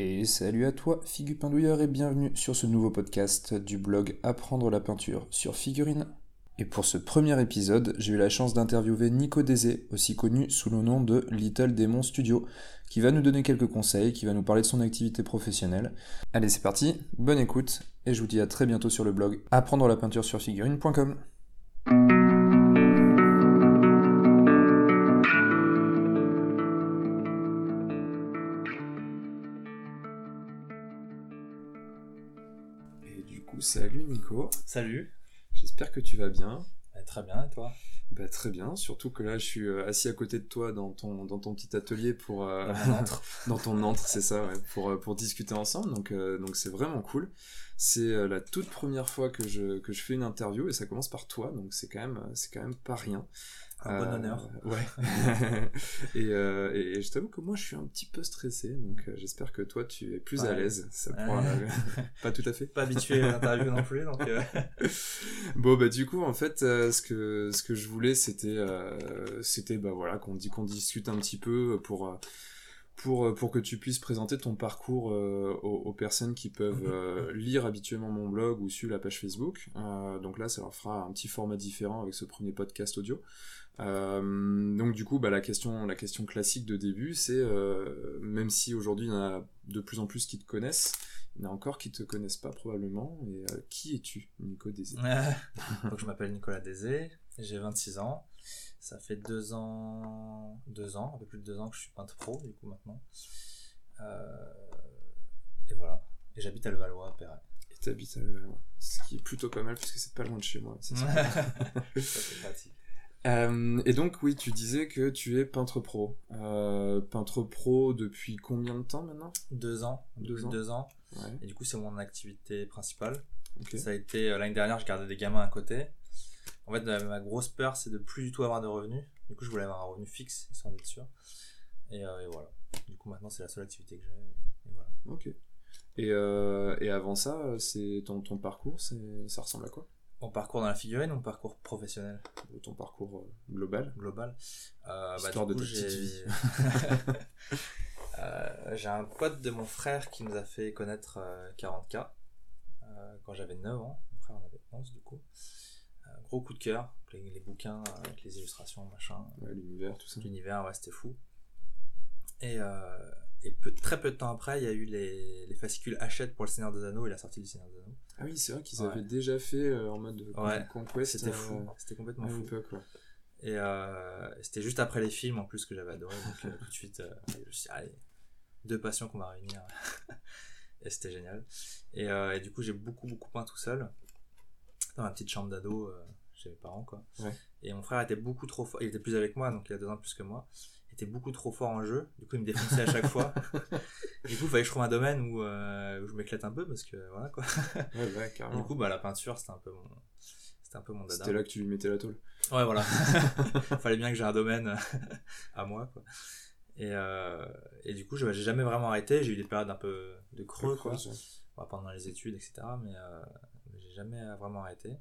Et salut à toi, Figu Pindouilleur, et bienvenue sur ce nouveau podcast du blog Apprendre la peinture sur figurine. Et pour ce premier épisode, j'ai eu la chance d'interviewer Nico Désé, aussi connu sous le nom de Little Demon Studio, qui va nous donner quelques conseils, qui va nous parler de son activité professionnelle. Allez, c'est parti, bonne écoute, et je vous dis à très bientôt sur le blog apprendre la peinture sur figurine.com. coup, salut Nico, Salut. j'espère que tu vas bien. Bah, très bien, et toi? Bah, très bien, surtout que là je suis euh, assis à côté de toi dans ton, dans ton petit atelier pour... euh, Dans ton antre, c'est ça, ouais, pour, euh, pour discuter ensemble, donc euh, donc c'est vraiment cool. C'est la toute première fois que je, que je fais une interview et ça commence par toi, donc c'est quand même, c'est quand même pas rien. Un bon Euh, honneur. Ouais. et, euh, et, et je t'avoue que moi je suis un petit peu stressé, donc euh, j'espère que toi tu es plus à l'aise. Ça pourra- pas tout à fait. Pas habitué à l'interview non plus, donc euh, Bon bah du coup en fait euh, ce que ce que je voulais c'était euh, c'était bah voilà qu'on dit qu'on discute un petit peu pour euh, pour euh, pour que tu puisses présenter ton parcours euh, aux, aux personnes qui peuvent euh, lire habituellement mon blog ou suivre la page Facebook. Euh, donc là ça leur fera un petit format différent avec ce premier podcast audio. Donc du coup bah la question la question classique de début c'est même si aujourd'hui il y en a de plus en plus qui te connaissent il y en a encore qui te connaissent pas probablement et qui es-tu Nico donc je m'appelle Nicolas Désé, j'ai 26 ans. Ça fait deux ans, deux ans, un peu plus de deux ans que je suis peintre pro, du coup maintenant. Euh, et voilà. Et j'habite à Levallois, à Perret. Et t'habites à Levallois. Ce qui est plutôt pas mal puisque c'est pas loin de chez moi. c'est pratique. Euh, et donc oui, tu disais que tu es peintre pro. Euh, peintre pro depuis combien de temps maintenant? Deux ans, Deux ans. deux ans. Ouais, Et du coup, c'est mon activité principale. Ça a été l'année dernière, je gardais des gamins à côté. En fait, euh, ma grosse peur, c'est de plus du tout avoir de revenus. Du coup, je voulais avoir un revenu fixe, histoire d'être sûr. Et, euh, et voilà. Du coup, maintenant, c'est la seule activité que j'ai. Et voilà. Ok. Et, euh, et avant ça, c'est ton, ton parcours, ça ressemble à quoi? Mon parcours dans la figurine ou mon parcours professionnel Ton parcours euh, global? Global euh, Histoire de du ta coup, petite j'ai- vie. Euh, J'ai un pote de mon frère qui nous a fait connaître euh, 40K euh, quand j'avais 9 ans. Mon frère en avait 11 du coup. Euh, gros coup de cœur. Les, les bouquins euh, avec les illustrations, machin. Ouais, l'univers, tout ça. l'univers, ouais, c'était fou. Et, euh, et peu- très peu de temps après, il y a eu les, les fascicules Hachette pour le Seigneur des Anneaux et la sortie du Seigneur des Anneaux. Ah oui, c'est vrai qu'ils Ouais. avaient déjà fait euh, en mode con- Ouais, conquest. C'était euh, fou, c'était complètement fou. Et euh, c'était juste après les films en plus que j'avais adoré, donc euh, tout de suite, euh, je me suis dit, allez, deux passions qu'on va réunir. et c'était génial. Et, euh, et du coup, j'ai beaucoup, beaucoup peint tout seul, dans ma petite chambre d'ado euh, chez mes parents, quoi. Ouais. Et mon frère était beaucoup trop fort, il était plus avec moi, donc il a deux ans plus que moi. Il était beaucoup trop fort en jeu, du coup, il me défonçait à chaque fois. du coup, il fallait que je trouve un domaine où, euh, où je m'éclate un peu, parce que voilà, quoi. Ouais, ouais, du coup, bah, la peinture, c'était un peu mon. C'était un peu mon dada. C'était là que tu lui mettais la tôle. Ouais, voilà. Fallait bien que j'ai un domaine à moi, quoi. Et, euh, et du coup, je- j'ai jamais vraiment arrêté. J'ai eu des périodes un peu de creux, quoi. Bon, pendant les études, etc. Mais, euh, jamais euh, vraiment arrêté.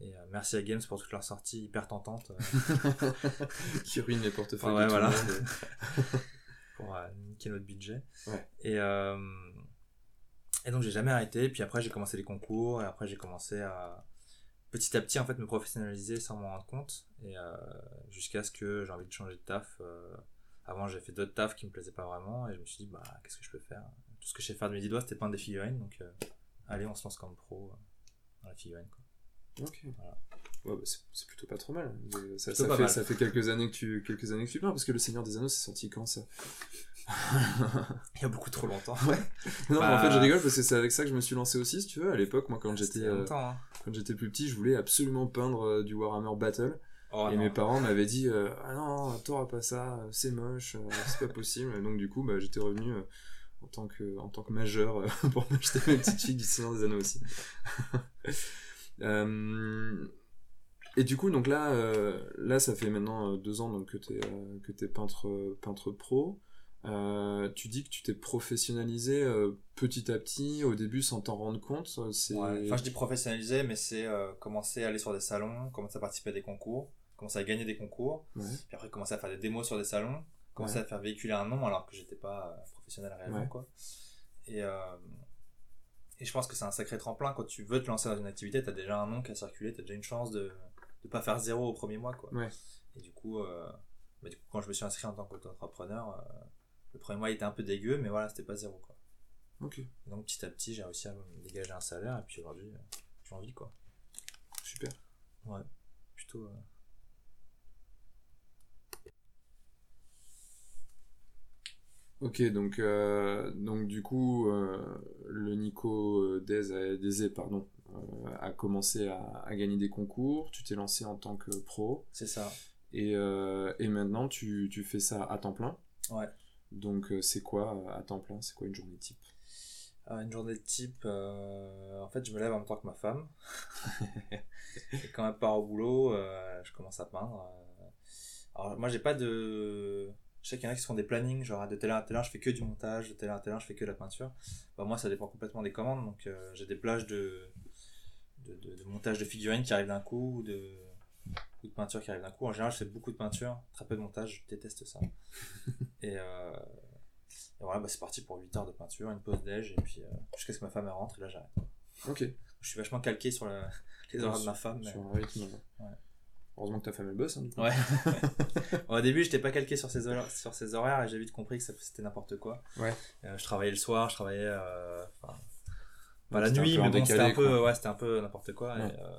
Et euh, merci à Games pour toutes leurs sorties hyper tentantes euh, qui ruine les portefeuilles Ouais, de tout voilà. le monde. pour euh, niquer notre budget. Ouais. Et, euh, et donc, j'ai jamais arrêté. Puis après, j'ai commencé les concours. Et après, j'ai commencé à petit à petit en fait me professionnaliser sans m'en rendre compte. Et jusqu'à ce que j'ai envie de changer de taf. avant, j'ai fait d'autres tafs qui me plaisaient pas vraiment. Et je me suis dit, bah, qu'est-ce que je peux faire? Tout ce que je sais faire de mes dix doigts, c'était peindre des figurines. Donc, allez, on se lance comme pro dans la figurine. Quoi. Ok. Voilà. Ouais, bah, c'est plutôt pas trop mal. Ça, Plutôt ça pas fait, mal. ça fait quelques années que tu quelques années que tu peins parce que le Seigneur des Anneaux c'est sorti quand ça? Il y a beaucoup trop longtemps. Non, mais en Bah, fait je rigole parce que c'est avec ça que je me suis lancé aussi si tu veux. À l'époque, moi quand j'étais euh. Hein. quand j'étais plus petit, je voulais absolument peindre euh, du Warhammer Battle Oh, et non. mes parents m'avaient dit euh, ah non t'auras pas ça, c'est moche, c'est pas possible. Et donc du coup bah, j'étais revenu en tant que en tant que majeur euh, pour m'acheter mes petites filles du Seigneur des Anneaux aussi. Euh, Et du coup, donc là, euh, là, ça fait maintenant deux ans donc, que tu es, que t'es peintre, peintre pro. Euh, tu dis que tu t'es professionnalisé euh, petit à petit, au début sans t'en rendre compte. Ouais. Enfin, je dis professionnaliser, mais c'est euh, commencer à aller sur des salons, commencer à participer à des concours, commencer à gagner des concours, Ouais. puis après commencer à faire des démos sur des salons, commencer Ouais. à faire véhiculer un nom alors que j'étais pas professionnel réellement, Ouais. quoi. Et, euh, et je pense que c'est un sacré tremplin. Quand tu veux te lancer dans une activité, tu as déjà un nom qui a circulé, tu as déjà une chance de ne pas faire zéro au premier mois. Quoi. Ouais. Et du coup, euh, bah, du coup, quand je me suis inscrit en tant qu'entrepreneur, euh, le premier mois était un peu dégueu, mais voilà, c'était pas zéro. Quoi. Et donc petit à petit, j'ai réussi à me dégager un salaire, et puis aujourd'hui, euh, j'ai envie. Quoi. Super. Ouais, plutôt. Ok, donc, euh, donc du coup, euh, le Nico euh, Dezé, pardon, euh, a commencé à, à gagner des concours, tu t'es lancé en tant que pro, C'est ça. et, et maintenant tu, tu fais ça à temps plein. Ouais. Donc c'est quoi à temps plein? C'est quoi une journée type? Une journée de type, en fait, je me lève en même temps que ma femme. et quand elle part au boulot, je commence à peindre. Alors, moi, j'ai pas de. Je sais qu'il y en a qui se font des plannings, genre de telle heure à heure, je fais que du montage, de heure à heure, je fais que de la peinture. Bah, moi, ça dépend complètement des commandes, donc euh, j'ai des plages de... De, de- de montage de figurines qui arrivent d'un coup, ou de... ou de peinture qui arrivent d'un coup. En général, je fais beaucoup de peinture, très peu de montage, je déteste ça. et, euh, et voilà, bah, c'est parti pour 8 heures de peinture, une pause déj, et puis euh, jusqu'à ce que ma femme elle rentre, et là j'arrête. Ok. Je suis vachement calqué sur la- les horaires de ma femme. mais- rythme. Ouais. Heureusement que ta femme elle bosse, hein, du coup. Ouais. Au début, j'étais pas calqué sur ces horaires, sur ces horaires et j'ai vite compris que c'était n'importe quoi. Ouais. Euh, je travaillais le soir, je travaillais euh, enfin, la nuit, mais bon, c'était un peu, quoi. ouais, c'était un peu n'importe quoi. et, euh,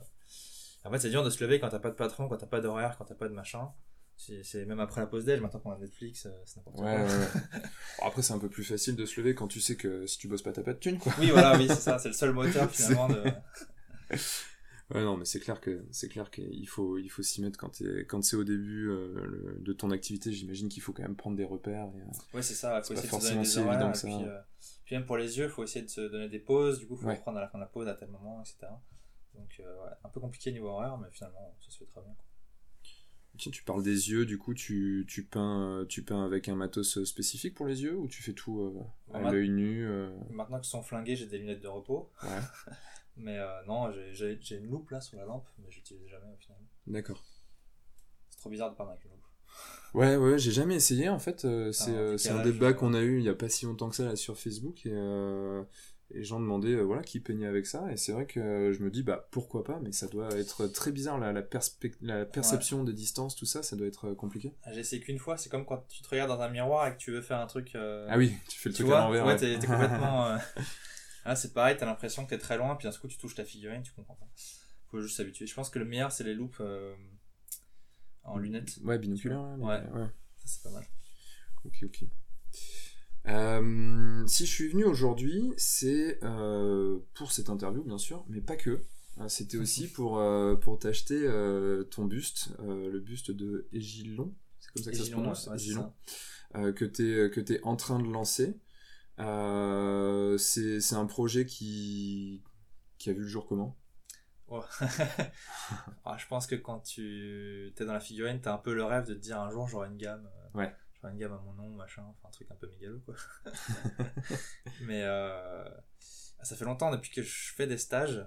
en fait, c'est dur de se lever quand t'as pas de patron, quand t'as pas d'horaire, quand t'as pas de machin. C'est même après la pause déj, maintenant qu'on a Netflix, c'est n'importe Ouais, ouais, quoi. ouais. Bon, après, c'est un peu plus facile de se lever quand tu sais que si tu bosses pas, t'as pas de thune, quoi. Oui, voilà, oui, c'est ça, c'est le seul moteur finalement de. Ouais, non, mais c'est clair que c'est clair qu'il faut il faut s'y mettre quand t'es quand c'est au début euh, le- de ton activité. J'imagine qu'il faut quand même prendre des repères. et, euh, Ouais, c'est ça, faut pas de forcément si évident que ça. puis, euh, puis même pour les yeux, faut essayer de se donner des pauses, du coup, faut Ouais. reprendre à la fin de la pause à tel moment, etc. Donc, euh, ouais, un peu compliqué niveau horaire, mais finalement, ça se fait très bien. quoi. Tiens, tu parles des yeux, du coup, tu, tu peins tu peins avec un matos spécifique pour les yeux ou tu fais tout euh, à l'œil nu euh, Maintenant qu'ils sont flingués, j'ai des lunettes de repos, Ouais, mais euh, non, j'ai- une loupe là sur la lampe, mais j'utilise jamais au final. d'accord. C'est trop bizarre de peindre avec une loupe. Ouais, ouais, j'ai jamais essayé en fait. euh, c'est un euh, un débat euh, qu'on a eu il y a pas si longtemps que ça là sur Facebook et euh, les gens demandaient euh, voilà qui peignait avec ça et c'est vrai que euh, je me dis bah pourquoi pas mais ça doit être très bizarre la, la, la perception des distances tout ça ça doit être euh, compliqué. Ah, J'ai essayé qu'une fois, c'est comme quand tu te regardes dans un miroir et que tu veux faire un truc. euh, Ah oui, tu fais le tu truc vois, à l'envers. ouais, ouais. t'es complètement. Ah, c'est pareil, t'as l'impression que t'es très loin, puis d'un coup tu touches ta figurine, tu comprends pas. Faut juste s'habituer. Je pense que le meilleur c'est les loupes euh, en lunettes. Ouais, binoculaire. Ouais. Ouais. ouais. Ça c'est pas mal. Ok, ok. Euh, si je suis venu aujourd'hui, c'est euh, pour cette interview, bien sûr, mais pas que. C'était aussi pour, pour t'acheter ton buste, le buste de Égilon, c'est comme ça que ça se prononce, ouais, Égilon, que tu es, que t'es en train de lancer. Euh, c'est un projet qui, qui a vu le jour comment? Ouais. Ah, je pense que quand tu es dans la figurine, t'as un peu le rêve de te dire un jour j'aurai une gamme. Ouais. J'aurai une gamme à mon nom, machin, enfin un truc un peu mégalo quoi. Mais euh, ça fait longtemps depuis que je fais des stages.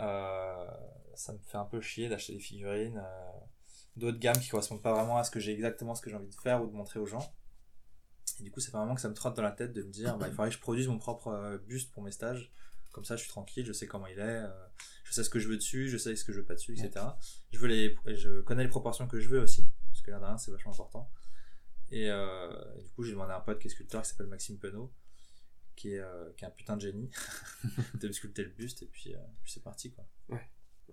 euh, ça me fait un peu chier d'acheter des figurines euh, d'autres gammes qui correspondent pas vraiment à ce que j'ai exactement ce que j'ai envie de faire ou de montrer aux gens. Et du coup, ça fait vraiment que ça me trotte dans la tête de me dire bah, il faudrait que je produise mon propre euh, buste pour mes stages. Comme ça, je suis tranquille, je sais comment il est, euh, je sais ce que je veux dessus, je sais ce que je veux pas dessus, etc. Je, veux les, je connais les proportions que je veux aussi, parce que l'air de rien, c'est vachement important. Et, euh, du coup, j'ai demandé à un pote qui est sculpteur qui s'appelle Maxime Penaud, qui est, qui est un putain de génie, de me sculpter le buste, et puis, puis c'est parti quoi.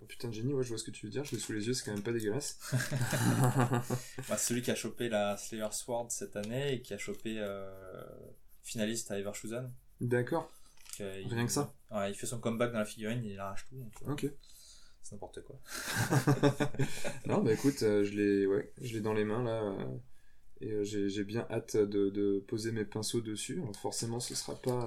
Oh, Putain de génie, ouais, je vois ce que tu veux dire, je l'ai sous les yeux, c'est quand même pas dégueulasse. Bah, c'est celui qui a chopé la Slayer Sword cette année et qui a chopé euh, finaliste à Everschusen. D'accord, euh, il- Rien que ça Ouais, il fait son comeback dans la figurine, il arrache tout. donc, euh, ok. C'est n'importe quoi. non, bah écoute, euh, je l'ai ouais, je l'ai dans les mains là. euh, et euh, j'ai j'ai bien hâte de, de poser mes pinceaux dessus. Alors forcément, ce sera pas.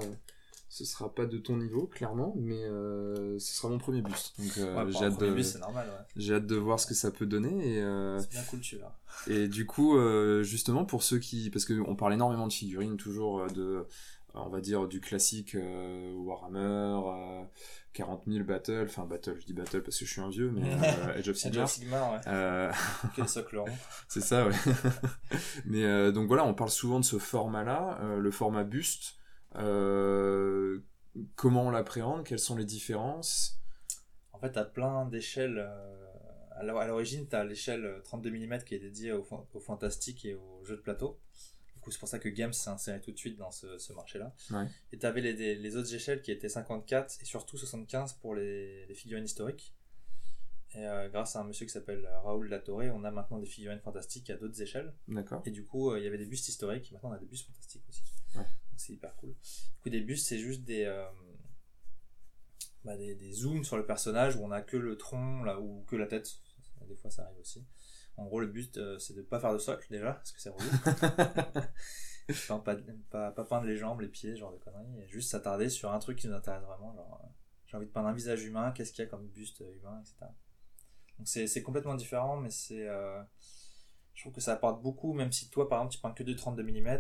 Ce sera pas de ton niveau, clairement, mais euh, ce sera mon premier buste. Donc euh, Ouais, j'ai hâte, de, bus, c'est normal, ouais. j'ai hâte de voir ce que ça peut donner. Et, euh, C'est bien cool, tu vois. et du coup, justement, pour ceux qui... Parce qu'on parle énormément de figurines, toujours de... On va dire du classique Warhammer, euh, 40 000 Battle, enfin Battle, je dis Battle parce que je suis un vieux, mais euh, Age of Sigmar. Sigmar, ouais. Euh, Quel socle c'est ça, ouais. Mais euh, donc voilà, on parle souvent de ce format-là, le format buste. Euh, comment on l'appréhende? Quelles sont les différences? En fait, tu as plein d'échelles. euh, à l'o- à l'origine, tu as l'échelle 32 mm qui est dédiée au, fan- au fantastique et aux jeux de plateau. Du coup, c'est pour ça que Games s'est inséré tout de suite dans ce, ce marché-là. Ouais. Et tu avais les, autres échelles qui étaient 54 et surtout 75 pour les, les figurines historiques. Et euh, grâce à un monsieur qui s'appelle Raoul Latorre, on a maintenant des figurines fantastiques à d'autres échelles. D'accord. Et du coup, euh, il y avait des bustes historiques, maintenant on a des bustes fantastiques aussi. C'est hyper cool. Du coup, des bustes, c'est juste des, euh, bah, des, des zooms sur le personnage où on a que le tronc là, ou que la tête. Des fois, ça arrive aussi. En gros, le but, euh, c'est de pas faire de socle déjà, parce que c'est relou. Enfin, pas, pas, pas peindre les jambes, les pieds, genre de conneries. Et juste s'attarder sur un truc qui nous intéresse vraiment. Genre, euh, j'ai envie de peindre un visage humain, qu'est-ce qu'il y a comme buste humain, etc. Donc c'est c'est complètement différent, mais c'est. euh, je trouve que ça apporte beaucoup, même si toi, par exemple, tu peins que de 32 mm.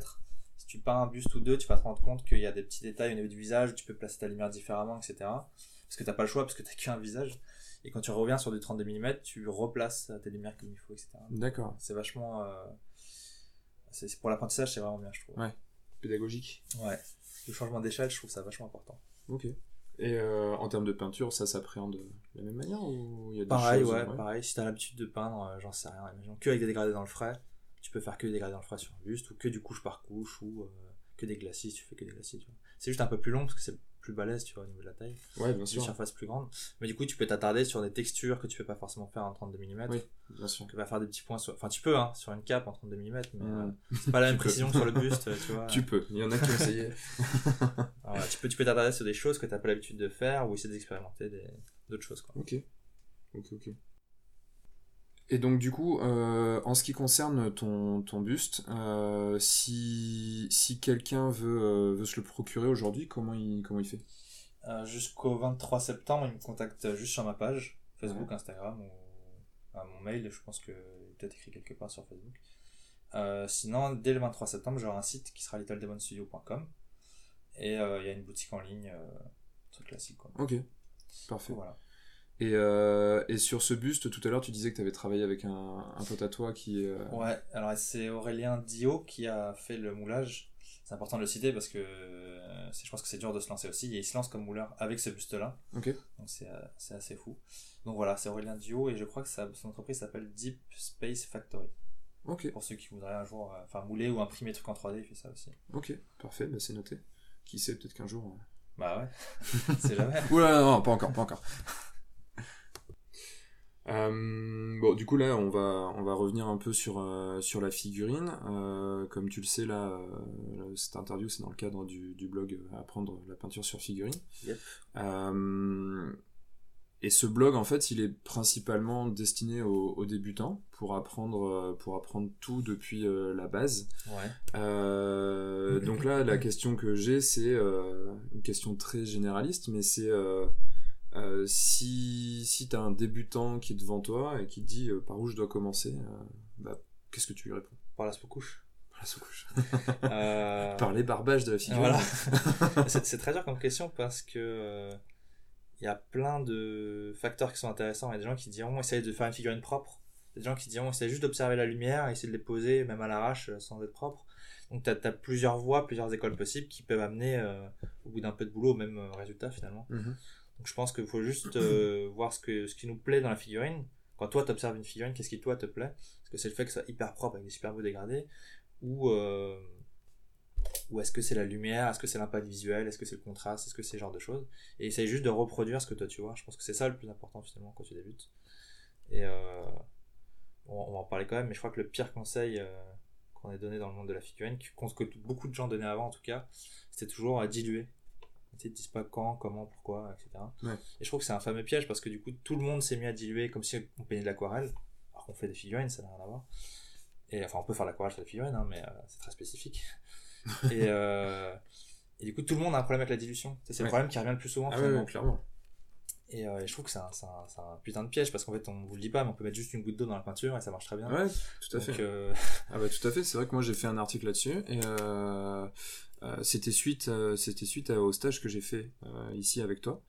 Si tu peins un buste ou deux, tu vas te rendre compte qu'il y a des petits détails au niveau du visage, tu peux placer ta lumière différemment, etc. Parce que t'as pas le choix, parce que t'as qu'un visage. Et quand tu reviens sur du 32 mm, tu replaces tes lumières comme il faut, etc. D'accord. C'est vachement. euh, c'est pour l'apprentissage, c'est vraiment bien, je trouve. Ouais. Pédagogique. Ouais. Le changement d'échelle, je trouve ça vachement important. Ok. Et euh, en termes de peinture, ça s'appréhende de la même manière ou il y a des Pareil, choses, ouais, pareil. Si t'as l'habitude de peindre, euh, j'en sais rien, imaginons que avec des dégradés dans le frais, tu peux faire que des frais sur un buste, ou que du couche par couche, ou euh, que des glacis, tu fais que des glacis. C'est juste un peu plus long parce que c'est plus balèze, tu vois, au niveau de la taille. Ouais, bien Une sûr. surface plus grande. Mais du coup, tu peux t'attarder sur des textures que tu peux pas forcément faire en 32 mm. Oui, bien sûr. Tu peux pas faire des petits points sur... Enfin, tu peux, hein, sur une cape en 32 mm, mais euh, c'est pas la même précision que sur le buste, tu vois. Tu peux. Il y en a qui ont essayé. Voilà, tu peux tu peux t'attarder sur des choses que t'as pas l'habitude de faire ou essayer d'expérimenter des... d'autres choses, quoi. Ok. Ok, ok. Et donc du coup, euh, en ce qui concerne ton, ton buste, euh, si, si quelqu'un veut, euh, veut se le procurer aujourd'hui, comment il, comment il fait? Jusqu'au 23 septembre, il me contacte juste sur ma page, Facebook, Instagram ou à mon mail, je pense que peut-être écrit quelque part sur Facebook. Sinon, dès le 23 septembre, j'aurai un site qui sera littledemonstudio.com et il y a une boutique en ligne, truc classique quoi. Ok, parfait. Voilà. Et, euh, et sur ce buste, tout à l'heure, tu disais que tu avais travaillé avec un, un pote à toi qui... euh, Ouais, alors c'est Aurélien Dio qui a fait le moulage. C'est important de le citer parce que euh, je pense que c'est dur de se lancer aussi. Et il se lance comme mouleur avec ce buste-là. Ok. Donc c'est euh, assez fou. Donc voilà, c'est Aurélien Dio et je crois que sa- son entreprise s'appelle Deep Space Factory. Ok, Pour ceux qui voudraient un jour enfin mouler ou imprimer des trucs en 3D, il fait ça aussi. ok, parfait, bah, c'est noté. Qui sait, peut-être qu'un jour... Bah ouais, c'est jamais. Oula, non, pas encore, pas encore. Euh, bon, du coup là, on va on va revenir un peu sur euh, sur la figurine. Euh, comme tu le sais là, cette interview c'est dans le cadre du, du blog Apprendre la peinture sur figurine. Yep. Et ce blog en fait, il est principalement destiné aux, aux débutants pour apprendre pour apprendre tout depuis la base. Ouais. Donc là, la question que j'ai, c'est une question très généraliste, mais c'est euh, si, si tu as un débutant qui est devant toi et qui te dit euh, par où je dois commencer, euh, bah, qu'est-ce que tu lui réponds? Par la sous-couche. Par la sous-couche. Par les barbages de la figure. Voilà. c'est très dur comme question parce que il y a plein de facteurs qui sont intéressants. Il y a des gens qui diront essaye de faire une figurine propre. Il y a des gens qui diront essaye juste d'observer la lumière, essayer de les poser même à l'arrache sans être propre. Donc tu as, plusieurs voies, plusieurs écoles possibles qui peuvent amener au bout d'un peu de boulot au même résultat finalement. Mhm. Donc je pense qu'il faut juste euh, voir ce, que, ce qui nous plaît dans la figurine. Quand toi t'observes une figurine, qu'est-ce qui toi te plaît? Est-ce que c'est le fait que ça soit hyper propre avec des super beaux dégradés? Ou, euh, ou est-ce que c'est la lumière? Est-ce que c'est l'impact visuel? Est-ce que c'est le contraste? Est-ce que c'est ce genre de choses? Et essaye juste de reproduire ce que toi tu vois. Je pense que c'est ça le plus important finalement quand tu débutes. Et euh, on, va en parler quand même, mais je crois que le pire conseil euh, qu'on ait donné dans le monde de la figurine, que beaucoup de gens donnaient avant en tout cas, c'était toujours à diluer. Tu sais, dis pas quand, comment, pourquoi, etc. Ouais. Et je trouve que c'est un fameux piège parce que du coup, tout le monde s'est mis à diluer comme si on peignait de l'aquarelle. Alors qu'on fait des figurines, ça n'a rien à voir. Et enfin, on peut faire l'aquarelle sur des figurines, hein, mais euh, c'est très spécifique. et, euh, et du coup, tout le monde a un problème avec la dilution. C'est le problème qui revient le plus souvent. Ah clairement. Et, euh, et je trouve que c'est un, putain de piège parce qu'en fait, on vous le dit pas, mais on peut mettre juste une goutte d'eau dans la peinture et ça marche très bien. Ouais, tout à Donc, fait. euh, Ah bah tout à fait, c'est vrai que moi j'ai fait un article là-dessus et euh, c'était suite, euh, c'était suite au stage que j'ai fait euh, ici avec toi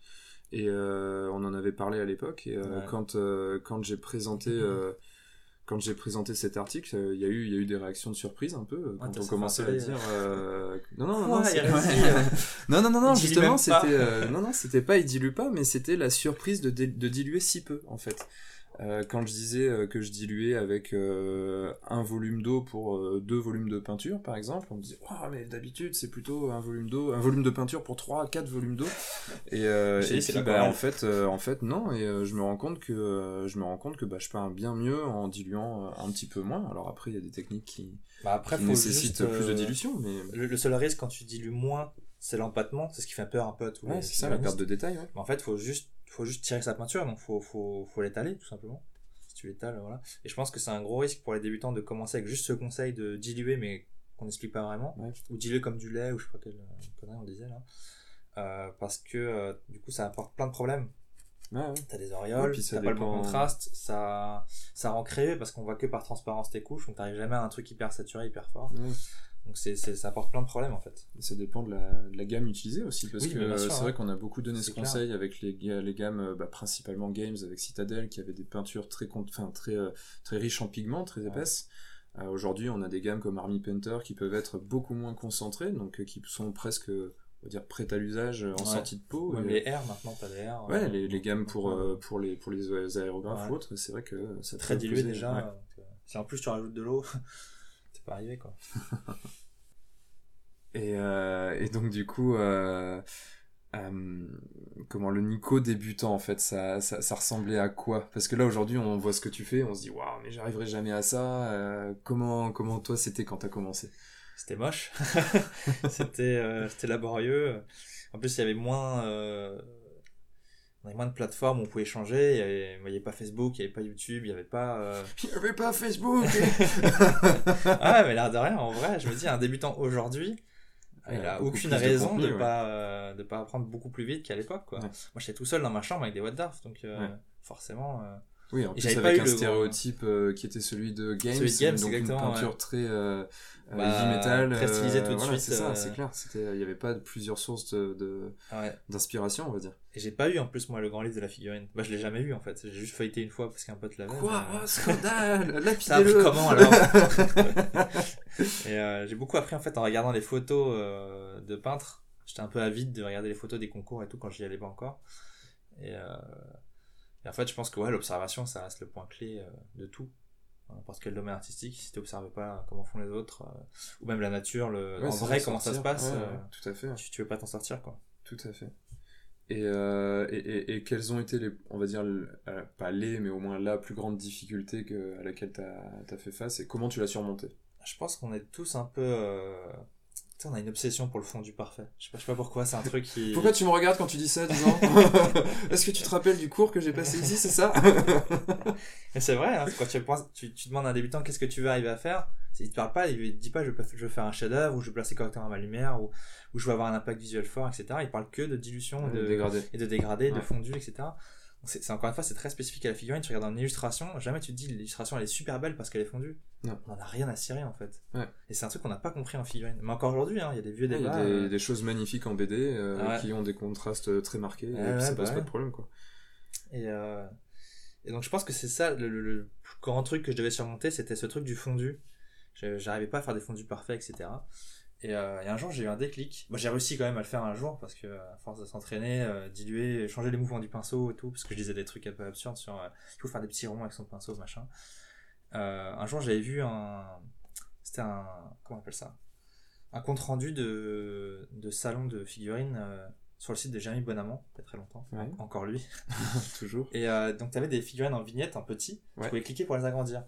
et euh, on en avait parlé à l'époque et euh, Ouais. quand euh, quand j'ai présenté euh, quand j'ai présenté cet article, euh, il y a eu, il y a eu des réactions de surprise un peu euh, quand on ça commençait à dire. euh, Non, non, non, non, réussi, euh, non, non, non, non, justement, c'était, euh, non, non, c'était pas il dilue pas, mais c'était la surprise de, de diluer si peu, en fait. Euh, quand je disais euh, que je diluais avec euh, un volume d'eau pour euh, deux volumes de peinture, par exemple, on me disait, Ouah, mais d'habitude, c'est plutôt un volume d'eau, un volume de peinture pour trois, quatre volumes d'eau. Et, euh, et puis, bah, en fait, euh, en fait, non, et euh, je me rends compte que, euh, je me rends compte que, bah, je peins bien mieux en diluant un petit peu moins. Alors après, il y a des techniques qui, Bah après, qui faut nécessitent juste, plus de dilution, mais, Le, le seul risque quand tu dilues moins, c'est l'empattement, c'est ce qui fait peur un peu à tous ouais, les c'est ça, la perte de détail, ouais. Mais en fait, faut juste, faut juste tirer sa peinture, donc faut, faut, faut l'étaler, tout simplement. Si tu l'étales, voilà. Et je pense que c'est un gros risque pour les débutants de commencer avec juste ce conseil de diluer, mais qu'on n'explique pas vraiment. Ouais. Ou diluer comme du lait, ou je sais pas quelle connerie on disait là. Euh, parce que, euh, du coup, ça apporte plein de problèmes. Ouais, ouais. T'as des Ouais, auréoles, ça t'as pas le bon contraste, ça, ça rend créeux parce qu'on voit que par transparence tes couches, donc t'arrives jamais à un truc hyper saturé, hyper fort. Ouais. Donc c'est, c'est, ça apporte plein de problèmes en fait. Ça dépend de la, de la gamme utilisée aussi, parce Oui, que sûr, c'est hein. vrai qu'on a beaucoup donné ce clair. conseil avec les, les gammes, euh, bah, principalement Games, avec Citadel, qui avaient des peintures très, enfin, très, euh, très riches en pigments, très Ouais. épaisses. Euh, Aujourd'hui, on a des gammes comme Army Painter qui peuvent être beaucoup moins concentrées, donc qui sont presque, on va dire, prêtes à l'usage en Ouais. sortie de peau. Et- les R maintenant, t'as des R. Ouais, euh, les, les gammes pour, ouais. euh, pour, les, pour les aérographes Ouais. ou autres, c'est vrai que ça très dilué déjà. ouais. si en plus tu rajoutes de l'eau, pas arrivé quoi. Et, euh, et donc du coup, euh, euh, comment le Nico débutant en fait, ça, ça, ça ressemblait à quoi? Parce que là aujourd'hui, on voit ce que tu fais, on se dit waouh, mais j'arriverai jamais à ça. comment comment toi c'était quand t'as commencé? C'était moche. c'était, euh, laborieux. En plus, il y avait moins, euh, on avait moins de plateformes où on pouvait échanger. Il y avait, pas Facebook, il y avait pas YouTube, il y avait pas. euh, Il y avait pas Facebook. Ah, mais l'air de rien, en vrai, je me dis, un débutant aujourd'hui, il Ouais, a beaucoup aucune de raison de ouais. pas euh, de pas apprendre beaucoup plus vite qu'à l'époque quoi. Ouais. Moi j'étais tout seul dans ma chambre avec des what donc euh, Ouais. forcément euh, Oui, en Et plus avec un le stéréotype euh, qui était celui de Games, Celui de Games, donc une peinture ouais. très euh, euh, Bah, heavy metal, très stylisée euh, tout de voilà, suite, c'est ça, euh, c'est clair. Il y avait pas plusieurs sources de, de- ouais. d'inspiration, on va dire. Et j'ai pas eu en plus moi le grand livre de la figurine. Bah je l'ai jamais eu en fait. J'ai juste feuilleté une fois parce qu'un pote l'avait. Quoi? euh, Oh, scandale Ça Lapidez-le comment alors? Et euh, j'ai beaucoup appris en fait en regardant les photos euh, de peintres. J'étais un peu avide de regarder les photos des concours et tout quand j'y allais pas encore. Et, euh, et en fait, je pense que ouais, l'observation, ça reste le point clé euh, de tout. Dans N'importe quel domaine artistique, si tu n'observes pas comment font les autres, euh, ou même la nature, le, Ouais, en vrai, comment ça se passe, Ouais, euh, tout à fait. tu, tu veux pas t'en sortir quoi. Tout à fait. Et, euh, et, et, et quelles ont été les, on va dire, le- euh, pas les, mais au moins la plus grande difficulté que, à laquelle tu as, fait face et comment tu l'as surmontée? Je pense qu'on est tous un peu. Euh... on a une obsession pour le fondu parfait. Je sais pas, je sais pas pourquoi, c'est un truc qui. Pourquoi tu me regardes quand tu dis ça, disant Est-ce que tu te rappelles du cours que j'ai passé ici, c'est ça? Mais c'est vrai, hein, quand tu, penses- tu, tu demandes à un débutant qu'est-ce que tu veux arriver à faire, il te parle pas, il te dit pas je veux, pas- je veux faire un chef-d'œuvre, ou je veux placer correctement ma lumière, ou, ou je veux avoir un impact visuel fort, etc. Il parle que de dilution de, Dégradé. et de dégradé, de fondu, etc. C'est encore une fois, c'est très spécifique à la figurine. Tu regardes une illustration, jamais tu te dis l'illustration elle est super belle parce qu'elle est fondue. Non. On en a rien à cirer en fait. Ouais. Et c'est un truc qu'on n'a pas compris en figurine. Mais encore aujourd'hui, hein, il y a des vieux Il y débats. a des, euh, des choses magnifiques en BD euh, Ouais. qui ont des contrastes très marqués et puis ça bah pose pas de problème quoi. Et, euh, et donc je pense que c'est ça le, le- le plus grand truc que je devais surmonter, c'était ce truc du fondu. J'arrivais pas à faire des fondus parfaits, etc. Et, euh, et un jour j'ai eu un déclic. Moi j'ai réussi quand même à le faire un jour parce que à force de s'entraîner, euh, diluer, changer les mouvements du pinceau et tout, parce que je disais des trucs un peu absurdes sur euh, il faut faire des petits ronds avec son pinceau, machin. Euh, un jour j'avais vu un, c'était un, comment on appelle ça, un compte rendu de, de salon de figurines euh, sur le site de Jérémy Bonamant, il y a très longtemps, Ouais. encore lui. Toujours. Et euh, donc, tu avais des figurines en vignette, en petit. Tu Ouais. pouvais cliquer pour les agrandir.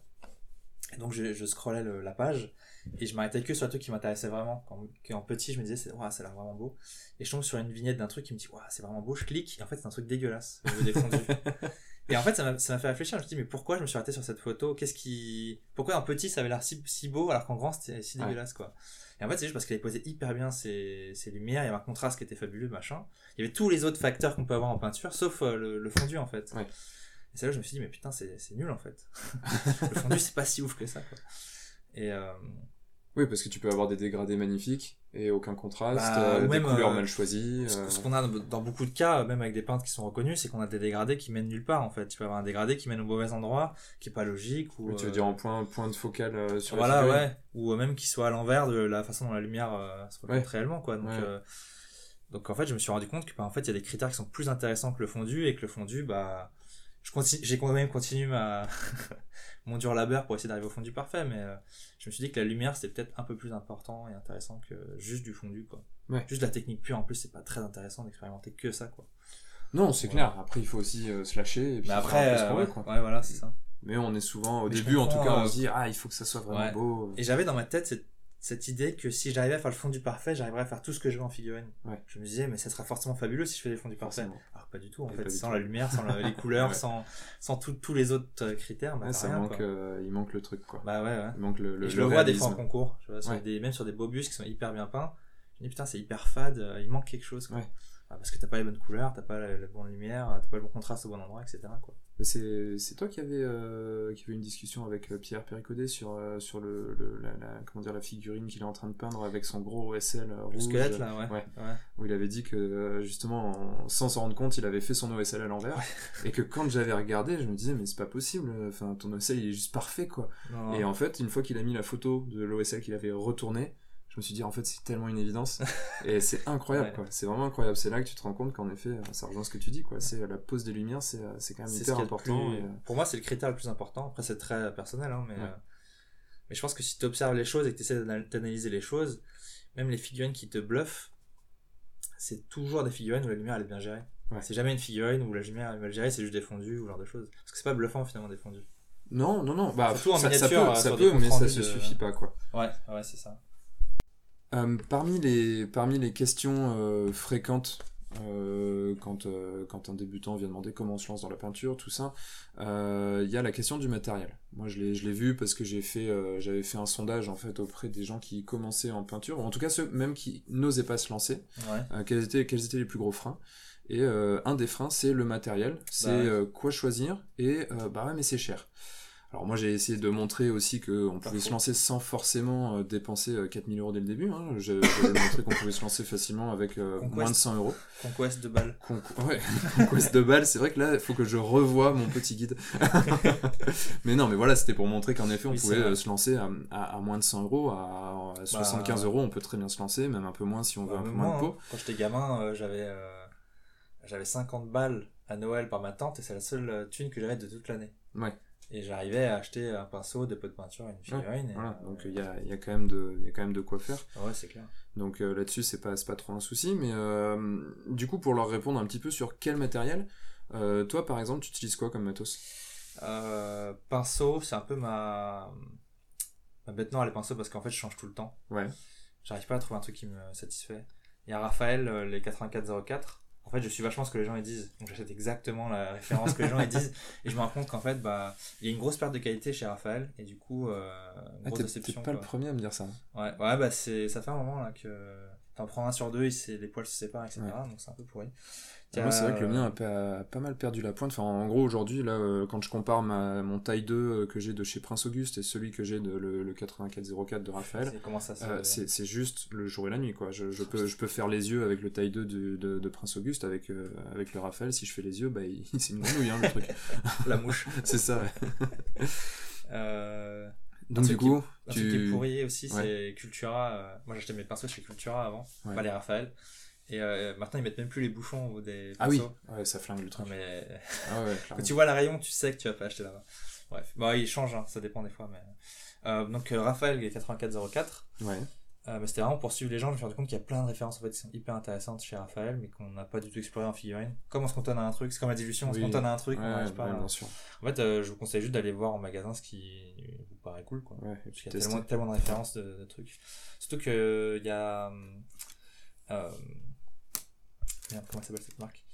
Et donc, je, je scrollais le- la page et je m'arrêtais que sur le truc qui m'intéressait vraiment. Quand, en petit, je me disais, c'est- Ouah, ça a l'air vraiment beau. Et je tombe sur une vignette d'un truc qui me dit, Ouah, c'est vraiment beau. Je clique et en fait, c'est un truc dégueulasse et en fait, ça m'a fait réfléchir. Je me suis dit, mais pourquoi je me suis arrêté sur cette photo? Qu'est-ce qui. Pourquoi en petit, ça avait l'air si, si beau alors qu'en grand, c'était si Ouais. dégueulasse, quoi? Et en fait, c'est juste parce qu'elle avait posé hyper bien ses, ses lumières, il y avait un contraste qui était fabuleux, machin. Il y avait tous les autres facteurs qu'on peut avoir en peinture, sauf euh, le, le fondu, en fait. Ouais. Et c'est là que je me suis dit, mais putain, c'est nul, en fait. le fondu, c'est pas si ouf que ça, quoi. Et, euh, Oui, parce que tu peux avoir des dégradés magnifiques et aucun contraste, Bah, euh, ou des même, couleurs euh, mal choisies. Ce, euh, ce qu'on a dans beaucoup de cas, même avec des peintres qui sont reconnus, c'est qu'on a des dégradés qui mènent nulle part en fait. Tu peux avoir un dégradé qui mène au mauvais endroit, qui est pas logique. Ou, oui, tu veux dire en point, point de focale euh, sur la Voilà, ouais. Ou même qu'il soit à l'envers de la façon dont la lumière se reflète Ouais. réellement, quoi. Donc, Ouais. donc en fait, je me suis rendu compte que, bah, en fait, il y a des critères qui sont plus intéressants que le fondu et que le fondu, bah, j'ai quand même continué ma, mon dur labeur pour essayer d'arriver au fondu parfait, mais euh, je me suis dit que la lumière, c'était peut-être un peu plus important et intéressant que juste du fondu, quoi. Ouais. Juste la technique pure, en plus, c'est pas très intéressant d'expérimenter que ça, quoi. Non, c'est clair. Après, il faut aussi euh, se lâcher et puis Mais après, euh, ouais, quoi. ouais, voilà, c'est ça. Mais on est souvent, au Mais début, en tout cas, on euh, se dit, ah, il faut que ça soit vraiment Ouais. beau. Et j'avais dans ma tête cette, cette idée que si j'arrivais à faire le fondu parfait, j'arriverais à faire tout ce que je veux en figurine. Ouais. Je me disais, mais ça sera forcément fabuleux si je fais des fondus parfaits. Forcément. Alors pas du tout, en Et fait, du sans tout. la lumière, sans la- les couleurs, Ouais. sans, sans tous les autres euh, critères, bah, Ouais, ça rien, manque, quoi. euh, il manque le truc, quoi. Bah ouais, ouais. Il manque le, le, Et je le vois des fois en concours, tu vois, sur Ouais. des, même sur des beaux bustes qui sont hyper bien peints. Je me dis putain, c'est hyper fade, euh, il manque quelque chose. Quoi. Ah, parce que t'as pas les bonnes couleurs, t'as pas la, la bonne lumière, t'as pas le bon contraste au bon endroit, etc. Quoi. C'est toi qui avais, euh, qui avait une discussion avec euh, Pierre Péricaudet sur, euh, sur le, le- la, la- comment dire, la figurine qu'il est en train de peindre avec son gros OSL euh, Le rouge. squelette là, ouais. ouais. ouais. Où il avait dit que justement, en- sans s'en rendre compte, il avait fait son OSL à l'envers. et que quand j'avais regardé, je me disais, mais c'est pas possible, enfin, ton OSL il est juste parfait quoi. Non, Et en fait, une fois qu'il a mis la photo de l'OSL qu'il avait retourné, je me suis dit, en fait, c'est tellement une évidence. et c'est incroyable, Ouais. quoi. C'est vraiment incroyable. C'est là que tu te rends compte qu'en effet, euh, ça rejoint ce que tu dis, quoi. C'est euh, la pose des lumières, c'est euh, c'est quand même hyper important. plus- et, Pour moi, c'est le critère le plus important. Après, c'est très personnel, hein, mais, Ouais. euh, mais je pense que si tu observes les choses et que tu essaies d'analyser les choses, même les figurines qui te bluffent, c'est toujours des figurines où la lumière elle est bien gérée. Ouais. C'est jamais une figurine où la lumière est mal gérée, c'est juste défendu ou genre de choses. Parce que c'est pas bluffant finalement défendu. Non, non, non. Bah, Surtout en ça, ça miniature, peut, ça peut des comptes mais ça se de- suffit pas, quoi. Ouais, ouais, c'est ça. Euh, parmi, les, parmi les questions euh, fréquentes euh, quand, euh, quand un débutant vient demander comment on se lance dans la peinture, tout ça, euh, il y a la question du matériel. Moi, je l'ai je l'ai vu parce que j'ai fait, euh, j'avais fait un sondage en fait auprès des gens qui commençaient en peinture, ou en tout cas ceux même qui n'osaient pas se lancer, Ouais. quels, étaient, quels étaient les plus gros freins. Et euh, un des freins, c'est le matériel, c'est Bah ouais. quoi choisir, et bah ouais, mais c'est cher. Alors moi j'ai essayé de montrer aussi qu'on pouvait se lancer sans forcément euh, dépenser euh, 4000 euros dès le début. Hein. J'avais montré qu'on pouvait se lancer facilement avec euh, moins de 100 euros. Conquest de balles. Con- ouais, Conquest de balles, c'est vrai que là il faut que je revoie mon petit guide. mais non mais voilà c'était pour montrer qu'en effet on Oui, pouvait euh, se lancer à, à- à moins de 100 euros, à, à 75 euros on peut très bien se lancer, même un peu moins si on veut Bah, un peu moins moi, de pot. hein, Quand j'étais gamin, euh, j'avais euh, j'avais 50 balles à Noël par ma tante et c'est la seule euh, thune que j'avais de toute l'année. Ouais. Et j'arrivais à acheter un pinceau, des pots de peinture une figurine. et, Voilà, euh, donc il y a, il y, a quand même de- il y a quand même de quoi faire. Ouais, c'est clair. Donc euh, là-dessus, c'est pas, pas trop un souci. Mais euh, du coup, pour leur répondre un petit peu sur quel matériel, euh, toi par exemple, tu utilises quoi comme matos? Euh, pinceau, c'est un peu ma... ma bête noire les pinceaux parce qu'en fait je change tout le temps. Ouais. J'arrive pas à trouver un truc qui me satisfait. Il y a Raphaël, euh, les 8404. En fait, je suis vachement ce que les gens ils disent. Donc j'achète exactement la référence que les gens ils disent. Et je me rends compte qu'en fait, bah, il y a une grosse perte de qualité chez Raphaël. Et du coup, euh, Ah, grosse t'es, déception. t'es pas le premier à me dire ça. Ouais, ouais, bah c'est, ça fait un moment là que t'en prends un sur deux, et c'est, les poils se séparent, etc. Donc c'est un peu pourri. Moi, c'est vrai que le Euh, mien a pas, a pas mal perdu la pointe. Enfin, en gros, aujourd'hui, là, euh, quand je compare ma, mon taille 2 euh, que j'ai de chez Prince Auguste et celui que j'ai de le, le 8404 de Raphaël, c'est- euh, juste le jour et la nuit, quoi. Je, je, peux, je peux faire les yeux avec le taille 2 du- de, de Prince Auguste, avec, euh, avec le Raphaël. Si je fais les yeux, bah, c'est une grenouille, hein, le truc. la mouche. c'est ça, ouais. Euh, Donc, du coup, Un truc qui est tu. pourri aussi, Ouais. c'est Cultura. Moi, j'achetais mes pinceaux chez Cultura avant, Ouais. pas les Raphaël. Et euh, maintenant, ils mettent même plus les bouchons des Ah oui, ouais, ça flingue le truc. Mais Ah ouais, quand tu vois la rayon, tu sais que tu vas pas acheter là-bas. Bref, bon, ils changent, hein, ça dépend des fois. Mais... Euh, donc, euh, Raphaël, les 8404. Ouais. Euh, mais c'était vraiment pour suivre les gens. Je me suis rendu compte qu'il y a plein de références en fait, qui sont hyper intéressantes chez Raphaël, mais qu'on n'a pas du tout exploré en figurine. Comme on se cantonne à un truc, c'est comme la dilution, on se Oui. cantonne à un truc, Ouais, on n'arrive pas ouais, à- bien sûr. En fait, euh, je vous conseille juste d'aller voir en magasin ce qui vous paraît cool. Quoi. Et Parce qu'il y a tellement, tellement de références de, de trucs. Surtout que il y a. Euh, merde, comment s'appelle cette marque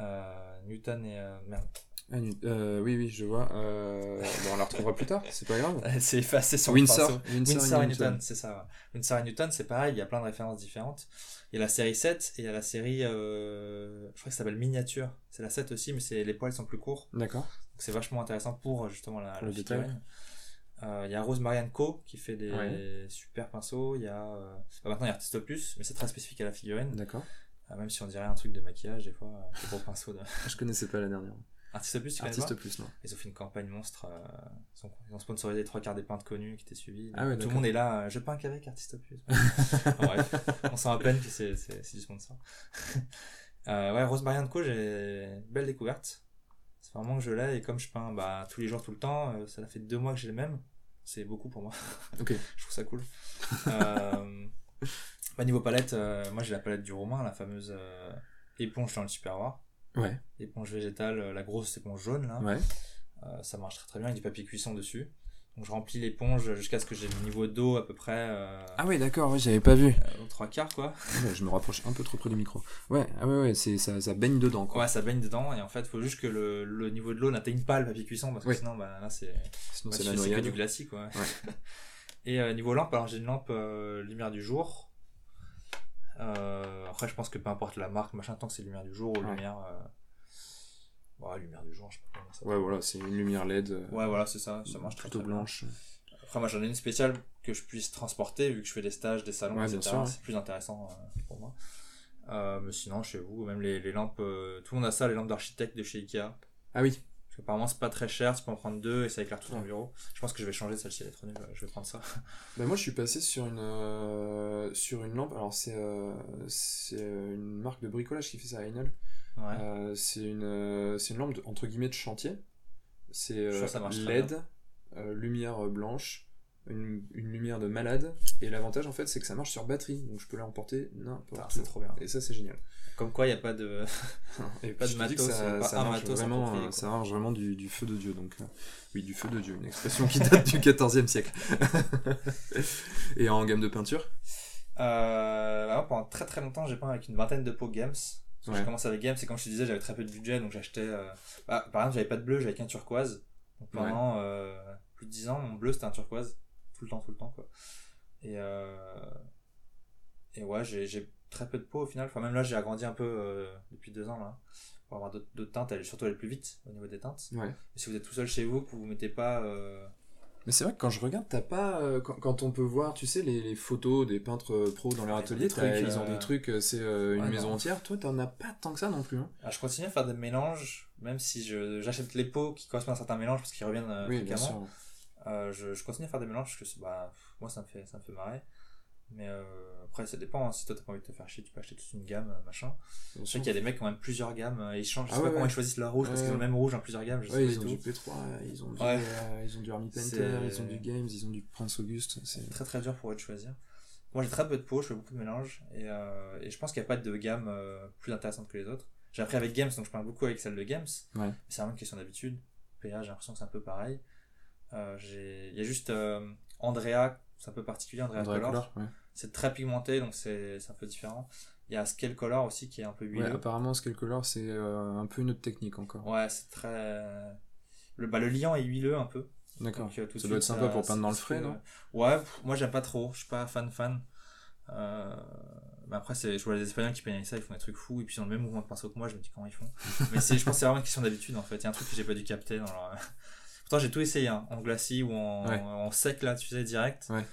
euh, Newton et. euh, merde. Ah, euh, oui, oui, je vois. Euh, bon, on la retrouvera plus tard, c'est pas grave. Elle s'est effacée sur Windsor, le. Windsor, Windsor et Newton, c'est ça. Windsor et Newton, c'est pareil, il y a plein de références différentes. Il y a la série 7 et il y a la série. euh, je crois que ça s'appelle Miniature. C'est la 7 aussi, mais c'est les poils sont plus courts. D'accord. Donc c'est vachement intéressant pour justement la, Pour la le détail. figurine. Il y a Rose Marianne Co qui fait des Ouais. super pinceaux. Il y a bah, maintenant il y a Artist Plus, mais c'est très spécifique à la figurine. D'accord. Euh, même si on dirait un truc de maquillage des fois, les gros pinceaux de Je connaissais pas la dernière. Artist Plus. Tu connais Artiste pas plus, non. Ils ont fait une campagne monstre. euh, ils, ont, sponsorisé les trois quarts des peintres connus qui étaient suivis. Ah ouais, Tout le monde est là. euh, je peins qu'avec Artist Plus. Enfin, bref, on sent à peine que c'est c'est- c'est du sponsor. euh, ouais, Rose Marianne Co, j'ai belle découverte. C'est vraiment que je l'ai et comme je peins bah, tous les jours, tout le temps, euh, ça fait deux mois que j'ai le même. C'est beaucoup pour moi. Ok. je trouve ça cool. Bah, niveau palette, euh, moi j'ai la palette du Romain, la fameuse euh, éponge dans le super rare. Ouais. Éponge végétale, euh, la grosse éponge jaune là. Ouais. Euh, ça marche très très bien avec du papier cuisson dessus. Donc je remplis l'éponge jusqu'à ce que j'ai le niveau d'eau à peu près euh, Ah ouais, d'accord, ouais, j'avais pas vu. euh, trois quarts quoi. Ouais, je me rapproche un peu trop près du micro. Ouais, ah ouais, ouais, c'est, ça, ça baigne dedans, quoi. Ouais, ça baigne dedans et en fait, faut juste que le, le niveau de l'eau n'atteigne pas le papier cuisson parce que Oui. sinon, bah, là, c'est Sinon, ouais, c'est la noyade. du glacis quoi. Ouais. et niveau lampe, alors j'ai une lampe lumière du jour. Euh, après, je pense que peu importe la marque, machin, tant que c'est lumière du jour ou Ouais. lumière. Euh... Ouais, lumière du jour, je sais pas comment ça Ouais, voilà, c'est une lumière LED. euh, Ouais, voilà, c'est ça, ça marche très, plutôt très bien. blanche. Après, moi, j'en ai une spéciale que je puisse transporter, vu que je fais des stages, des salons, Ouais, bien etc. C'est plus intéressant euh, pour moi. Euh, mais sinon, chez vous, même les, les lampes, euh, tout le monde a ça, les lampes d'architecte de chez Ikea. Ah oui. Parce qu'apparemment, c'est pas très cher, tu peux en prendre deux et ça éclaire tout ton bureau. Je pense que je vais changer celle-ci, elle est trop nulle, je vais prendre ça. Bah moi je suis passé sur une euh, sur une lampe. Alors c'est euh, c'est euh, une marque de bricolage qui fait ça à Heinel. Ouais. Euh, c'est une c'est une lampe de- entre guillemets de chantier. C'est LED, lumière blanche, une, une lumière de malade. Et l'avantage en fait c'est que ça marche sur batterie, donc je peux l'emporter Ah, n'importe c'est où. trop bien. Et ça c'est génial. Comme quoi, il n'y a pas de. Et Pas de je matos, ça, pas ça un marche matos vraiment, euh, ça marche vraiment du, du feu de Dieu. Donc, euh, oui, du feu de Dieu, une expression qui date du 14e siècle. Et en gamme de peinture? Euh, pendant très très longtemps, j'ai peint avec une vingtaine de pots Games. Ouais. J'ai commencé avec Games et comme je te disais, j'avais très peu de budget donc j'achetais. euh, bah, par exemple, j'avais pas de bleu, j'avais qu'un turquoise. Donc pendant euh, plus de 10 ans, mon bleu c'était un turquoise. Tout le temps, tout le temps quoi. Et, euh, et ouais, j'ai très peu de pots au final. Enfin, même là, j'ai agrandi un peu euh, depuis deux ans là. Pour avoir d'autres teintes, aller surtout aller plus vite au niveau des teintes. Ouais. Et si vous êtes tout seul chez vous, que vous vous mettez pas. euh, Mais c'est vrai que quand je regarde, t'as pas. euh, quand, quand on peut voir, tu sais, les, les photos des peintres pros dans leur atelier, trucs, ils ont des trucs, c'est une ouais, maison non. entière. Toi, t'en as pas tant que ça non plus. Hein. Je continue à faire des mélanges, même si j'achète les pots qui correspondent à certains mélanges parce qu'ils reviennent oui, bien fréquemment. sûr. Je, je continue à faire des mélanges parce que bah, moi ça me fait, ça me fait marrer. Mais euh, après, ça dépend. hein. Si toi t'as pas envie de te faire chier, tu peux acheter toute une gamme, euh, machin. Je sais qu'il y a des mecs qui ont même plusieurs gammes euh, ils changent. Je Ah sais pas ouais, comment ouais. ils choisissent leur rouge parce qu'ils ont le même rouge en plusieurs gammes. Je sais ils ont du tout. P3, ils ont du, Ouais. euh, ils ont du Army Painter, ils ont du Games, ils ont du Prince Auguste. C'est très très dur pour eux de choisir. Moi j'ai très peu de pots, je fais beaucoup de mélanges et, euh, et je pense qu'il n'y a pas de gamme plus intéressante que les autres. J'ai appris avec Games donc je parle beaucoup avec celle de Games. Mais c'est vraiment une question d'habitude. PA, j'ai l'impression que c'est un peu pareil. Il y a juste Andrea, c'est un peu particulier, Andrea, Andrea Color. Color, ouais. C'est très pigmenté donc c'est un peu différent. Il y a Scale Color aussi qui est un peu Ouais, huileux. apparemment, Scale Color, c'est euh, un peu une autre technique encore. Ouais, c'est très. Le, bah, le liant est huileux un peu. D'accord. Euh, Ça doit être sympa pour peindre dans le frais, non Ouais, pff, moi j'aime pas trop. Je suis pas fan fan. Euh, mais après, je vois les Espagnols qui peignent avec ça, ils font des trucs fous, et puis ils ont le même mouvement de pinceau que moi, je me dis comment ils font. mais je pense que c'est vraiment une question d'habitude en fait. Il y a un truc que j'ai pas dû capter dans leur. Pourtant, j'ai tout essayé, hein, en glacis ou en, Ouais. en sec là, tu sais, direct. Ouais.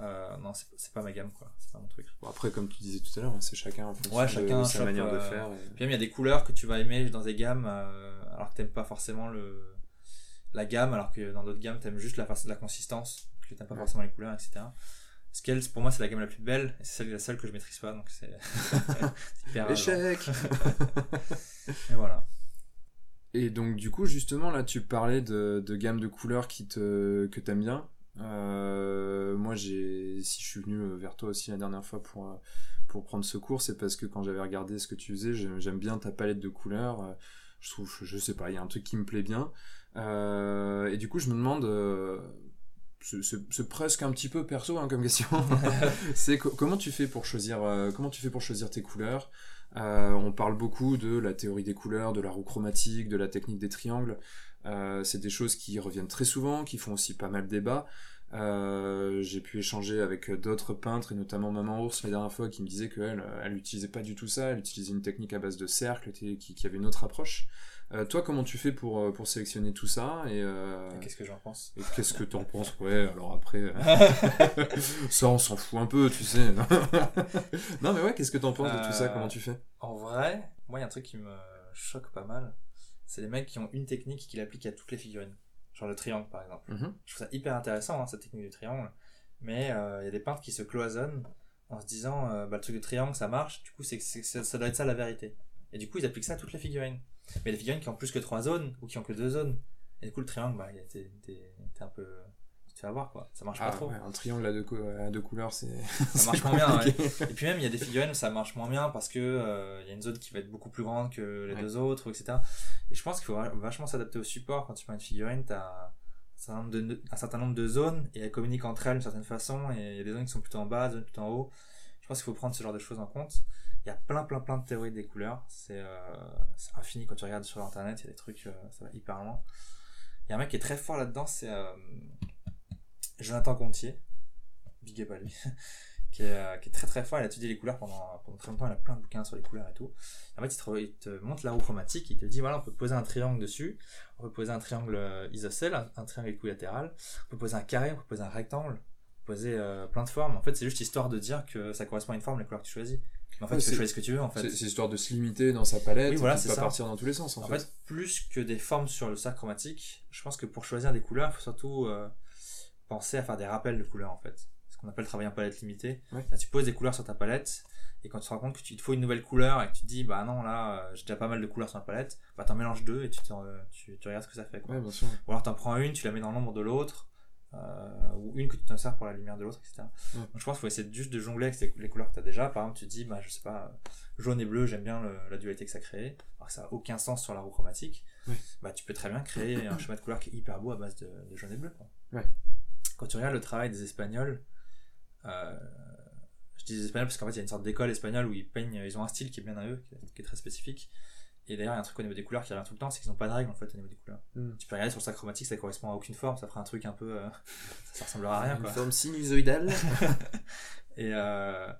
Euh, non, c'est, pas ma gamme quoi, c'est pas mon truc. Bon, après, comme tu disais tout à l'heure, hein, c'est chacun en fonction Ouais, de chacun sa chope, manière de euh, faire. et- Puis même, il y a des couleurs que tu vas aimer dans des gammes, euh, alors que t'aimes pas forcément le, la gamme, alors que dans d'autres gammes, t'aimes juste la, la consistance, que t'aimes pas Ouais. forcément les couleurs, etc. Scale, pour moi, c'est la gamme la plus belle, et c'est celle, la seule que je maîtrise pas, donc c'est c'est hyper Échec Et voilà. Et donc, du coup, justement, là, tu parlais de, de gamme de couleurs qui te, que t'aimes bien. Euh, moi, j'ai, si je suis venu euh, vers toi aussi la dernière fois pour, euh, pour prendre ce cours, c'est parce que quand j'avais regardé ce que tu faisais, j'aime bien ta palette de couleurs. Je trouve, je sais pas, il y a un truc qui me plaît bien. Euh, et du coup, je me demande, euh, c'est- presque un petit peu perso hein, comme question. c'est co- comment tu fais pour choisir, comment tu fais pour choisir tes couleurs? On parle beaucoup de la théorie des couleurs, de la roue chromatique, de la technique des triangles. Euh, c'est des choses qui reviennent très souvent, qui font aussi pas mal débat. Euh, j'ai pu échanger avec d'autres peintres, et notamment Maman Ours la dernière fois, qui me disait qu'elle, elle utilisait pas du tout ça, elle utilisait une technique à base de cercle, qui, qui avait une autre approche. Euh, toi, comment tu fais pour, euh, pour sélectionner tout ça et, euh, Qu'est-ce que j'en pense? Et qu'est-ce que t'en penses? Ouais, alors après, ça on s'en fout un peu, tu sais. non mais ouais, qu'est-ce que t'en penses de tout ça? Comment tu fais? En vrai, moi il y a un truc qui me choque pas mal, c'est les mecs qui ont une technique qui l'appliquent à toutes les figurines. Genre le triangle par exemple. Mhm. Je trouve ça hyper intéressant, hein, cette technique du triangle. Mais il y a des peintres qui se cloisonnent en se disant, bah, le truc du triangle ça marche, du coup c'est, ça doit être ça la vérité. Et du coup ils appliquent ça à toutes les figurines. Mais les figurines qui ont plus que 3 zones ou qui ont que 2 zones. Et du coup, le triangle, bah, t'es un peu. Tu avoir quoi, ça marche pas ah, trop. Ouais, un triangle à deux, à deux couleurs, c'est. Ça marche moins bien, ouais. Et puis même, il y a des figurines où ça marche moins bien parce que euh, il y a une zone qui va être beaucoup plus grande que les deux autres, etc. Et je pense qu'il faut vachement s'adapter au support quand tu prends une figurine, t'as un, un certain nombre de zones et elles communiquent entre elles d'une certaine façon et il y a des zones qui sont plutôt en bas, des zones plutôt en haut. Je pense qu'il faut prendre ce genre de choses en compte. Il y a plein, plein, plein de théories des couleurs. C'est euh, infini quand tu regardes sur internet. Il y a des trucs, euh, ça va hyper loin. Il y a un mec qui est très fort là-dedans, c'est euh, Jonathan Contier. Big up à lui. qui, est, qui, est, très très fort. Il a étudié les couleurs pendant, pendant très longtemps. Il a plein de bouquins sur les couleurs et tout. en fait, il te, il te, montre la roue chromatique. Il te dit voilà, on peut poser un triangle dessus. On peut poser un triangle isocèle, un, un triangle équilatéral. On peut poser un carré, on peut poser un rectangle. On peut poser plein de formes. En fait, c'est juste histoire de dire que ça correspond à une forme, les couleurs que tu choisis. En fait, tu peux choisir ce que tu veux, en fait. C'est histoire de se limiter dans sa palette, oui, voilà, et pas partir dans tous les sens, en, en fait. plus que des formes sur le sac chromatique, je pense que pour choisir des couleurs, il faut surtout euh, penser à faire des rappels de couleurs, en fait. Ce qu'on appelle travailler en palette limitée. Là, tu poses des couleurs sur ta palette, et quand tu te rends compte que tu te faut une nouvelle couleur, et que tu te dis, bah non, là, euh, j'ai déjà pas mal de couleurs sur ma palette, bah t'en mélanges deux, et tu, tu, tu, regardes ce que ça fait, quoi. Ouais, bien sûr. Ou alors t'en prends une, tu la mets dans l'ombre de l'autre, euh, ou une que tu t'en sers pour la lumière de l'autre, etc. Ouais. Donc je pense qu'il faut essayer juste de jongler avec les couleurs que tu as déjà. Par exemple, tu te dis, bah, je sais pas, jaune et bleu, j'aime bien le, la dualité que ça crée, alors que ça n'a aucun sens sur la roue chromatique. Ouais. Bah, tu peux très bien créer un schéma de couleur qui est hyper beau à base de, de jaune et bleu. Quoi. Ouais. Quand tu regardes le travail des Espagnols, euh, je dis des Espagnols parce qu'en fait, il y a une sorte d'école espagnole où ils peignent, ils ont un style qui est bien à eux, qui est, très spécifique. Et d'ailleurs, il y a un truc au niveau des couleurs qui revient tout le temps, c'est qu'ils n'ont pas de règles en fait au niveau des couleurs. Mm. Tu peux regarder sur le sac chromatique, ça correspond à aucune forme, ça ferait un truc un peu. Euh, ça ressemblera à rien Une quoi. forme sinusoïdale. et, euh,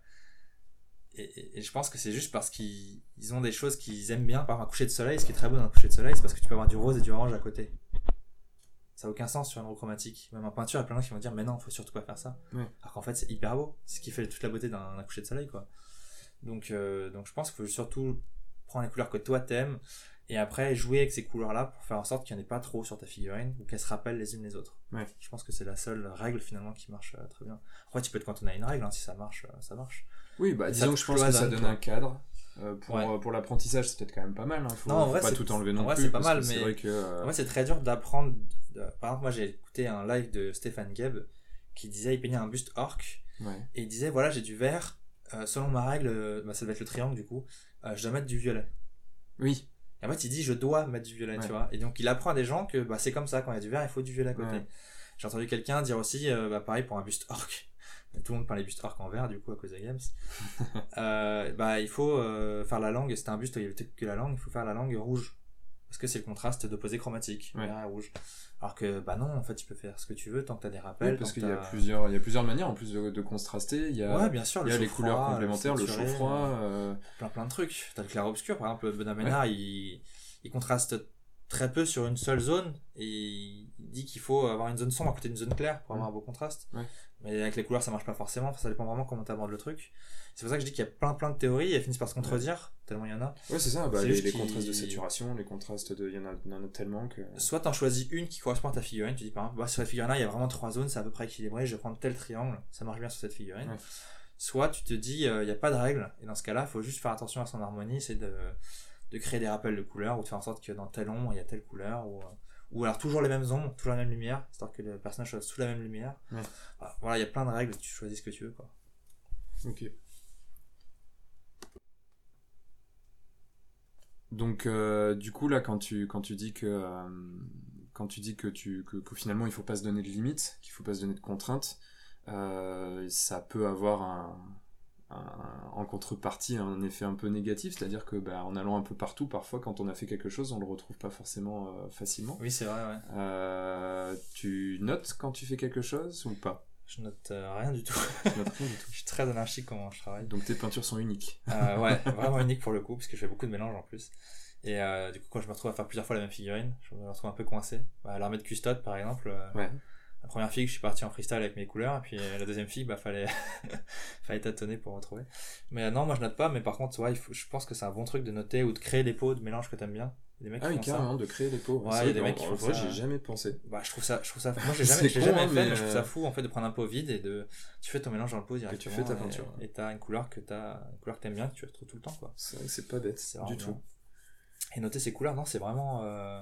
et, et, je pense que c'est juste parce qu'ils ont des choses qu'ils aiment bien. Par exemple, un coucher de soleil, ce qui est très beau dans un coucher de soleil, c'est parce que tu peux avoir du rose et du orange à côté. Ça n'a aucun sens sur roue chromatique. Même en peinture, il y a plein de gens qui vont dire, mais non, faut surtout pas faire ça. Alors qu'en fait, c'est hyper beau. C'est ce qui fait toute la beauté d'un coucher de soleil, quoi. Donc, euh, donc je pense qu'il faut surtout prendre les couleurs que toi t'aimes et après jouer avec ces couleurs là pour faire en sorte qu'il n'y en ait pas trop sur ta figurine ou qu'elles se rappellent les unes les autres je pense que c'est la seule règle finalement qui marche euh, très bien après tu peux te cantonner à une règle hein, si ça marche euh, ça marche oui bah disons que je pense que ça donne un cadre euh, pour, ouais. pour l'apprentissage c'est peut-être quand même pas mal hein. faut, non, en faut pas tout enlever non en vrai, plus c'est pas mal mais que, euh... en vrai c'est très dur d'apprendre par exemple moi j'ai écouté un live de Stéphane Gebb qui disait il peignait un buste orc ouais. et il disait voilà j'ai du vert selon ma règle bah, ça doit être le triangle du coup je dois mettre du violet oui et en fait, il dit je dois mettre du violet, ouais. tu vois. Et donc, il apprend à des gens que bah, c'est comme ça, quand il y a du vert, il faut du violet à côté. J'ai entendu quelqu'un dire aussi, euh, bah, pareil pour un buste orc. Tout le monde parle des bustes orc en vert, du coup, à cause des games. euh, bah, il faut euh, faire la langue, c'était un buste, il y avait peut-être que la langue, il faut faire la langue rouge. Parce que c'est le contraste d'opposé chromatique, ouais. vert et rouge. Alors que, bah non, en fait, tu peux faire ce que tu veux tant que t'as des rappels. Oui, parce qu'il y a plusieurs, il y a plusieurs manières en plus de, de contraster. Il y a, ouais, bien sûr, il y a les couleurs complémentaires, le chaud froid. Euh... Plein, plein de trucs. T'as le clair obscur, par exemple, Benoît Ménard, ouais. il, il contraste très peu sur une seule zone et il dit qu'il faut avoir une zone sombre à côté d'une zone claire pour avoir un beau contraste. Ouais. Mais avec les couleurs, ça marche pas forcément. Ça dépend vraiment comment t'abordes le truc. C'est pour ça que je dis qu'il y a plein plein de théories et elles finissent par se contredire, tellement il y en a. Ouais, c'est ça. Bah, les, les contrastes de saturation, les contrastes de. Il y en a, il y en a tellement que. Soit t'en choisis une qui correspond à ta figurine. Tu dis par exemple, bah, sur la figurine là, il y a vraiment trois zones, c'est à peu près équilibré. Je vais prendre tel triangle, ça marche bien sur cette figurine. Ouais. Soit tu te dis, il n'y a pas de règle. Et dans ce cas-là, il faut juste faire attention à son harmonie. C'est de de créer des rappels de couleurs ou de faire en sorte que dans tel ombre il y a telle couleur ou, ou alors toujours les mêmes ombres, toujours la même lumière, histoire que le personnage soit sous la même lumière. Ouais. Voilà, il y a plein de règles, tu choisis ce que tu veux quoi. Ok. Donc euh, du coup là quand tu quand tu dis que euh, quand tu dis que tu que, que, finalement il faut pas se donner de limites, qu'il faut pas se donner de contraintes, euh, ça peut avoir un en contrepartie un effet un peu négatif, c'est-à-dire que bah, en allant un peu partout, parfois quand on a fait quelque chose, on le retrouve pas forcément euh, facilement. Oui, c'est vrai, ouais. Euh, tu notes quand tu fais quelque chose ou pas? Je note euh, rien du tout. Je note rien du tout. je suis très anarchique comment je travaille. Donc tes peintures sont uniques. Ouais, vraiment unique pour le coup, parce que je fais beaucoup de mélanges en plus. Et du coup, quand je me retrouve à faire plusieurs fois la même figurine, je me retrouve un peu coincé. Bah, L'armée de custode, par exemple. Ouais. La première figue, je suis parti en freestyle avec mes couleurs, et puis euh, la deuxième figue, bah, fallait, fallait tâtonner pour retrouver. Mais euh, non, moi je note pas, mais par contre, ouais, il faut, je pense que c'est un bon truc de noter ou de créer des pots de mélange que t'aimes bien. Des mecs Ah oui, font ça. carrément, de créer des pots. Ouais, il y a des mecs qui font vrai, ça. j'ai jamais pensé. Bah, je trouve ça, je trouve ça, moi j'ai jamais, j'ai con, jamais hein, fait, mais, mais je trouve euh, ça fou en fait de prendre un pot vide et de, tu fais ton mélange dans le pot tu directement. fais ta et- peinture. Et t'as une couleur que t'as, une couleur que t'aimes bien, que tu retrouves tout le temps, quoi. C'est vrai que c'est pas bête C'est du tout. Et noter ses couleurs, non, c'est vraiment, euh,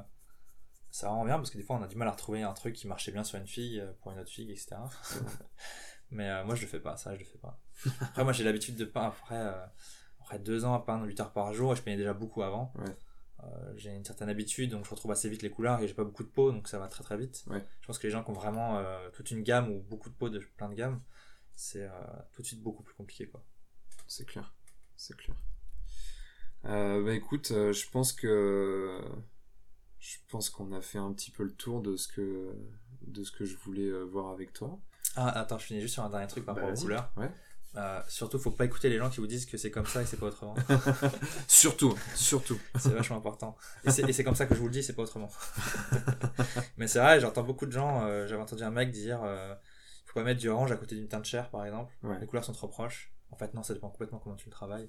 c'est vraiment bien parce que des fois on a du mal à retrouver un truc qui marchait bien sur une fille euh, pour une autre fille, etc. Mais euh, moi je le fais pas, ça je le fais pas. Après moi j'ai l'habitude de peindre après, euh, après deux ans à peindre 8 heures par jour et je peignais déjà beaucoup avant. Ouais. Euh, j'ai une certaine habitude donc je retrouve assez vite les couleurs et j'ai pas beaucoup de peau donc ça va très très vite. Ouais. Je pense que les gens qui ont vraiment toute une gamme ou beaucoup de peau de plein de gammes, c'est tout de suite beaucoup plus compliqué quoi. C'est clair. C'est clair. Bah écoute, je pense que je pense qu'on a fait un petit peu le tour de ce que de ce que je voulais euh, voir avec toi. Ah attends, je finis juste sur un dernier truc par Bah, rapport aux couleurs. Ouais. Euh, surtout, faut pas écouter les gens qui vous disent que c'est comme ça et c'est pas autrement. Surtout, surtout. c'est vachement important. Et c'est et c'est comme ça que je vous le dis, c'est pas autrement. Mais c'est vrai, j'entends beaucoup de gens. euh, J'avais entendu un mec dire euh, faut pas mettre du orange à côté d'une teinte chair, par exemple. Ouais. Les couleurs sont trop proches. En fait, non, ça dépend complètement comment tu le travailles.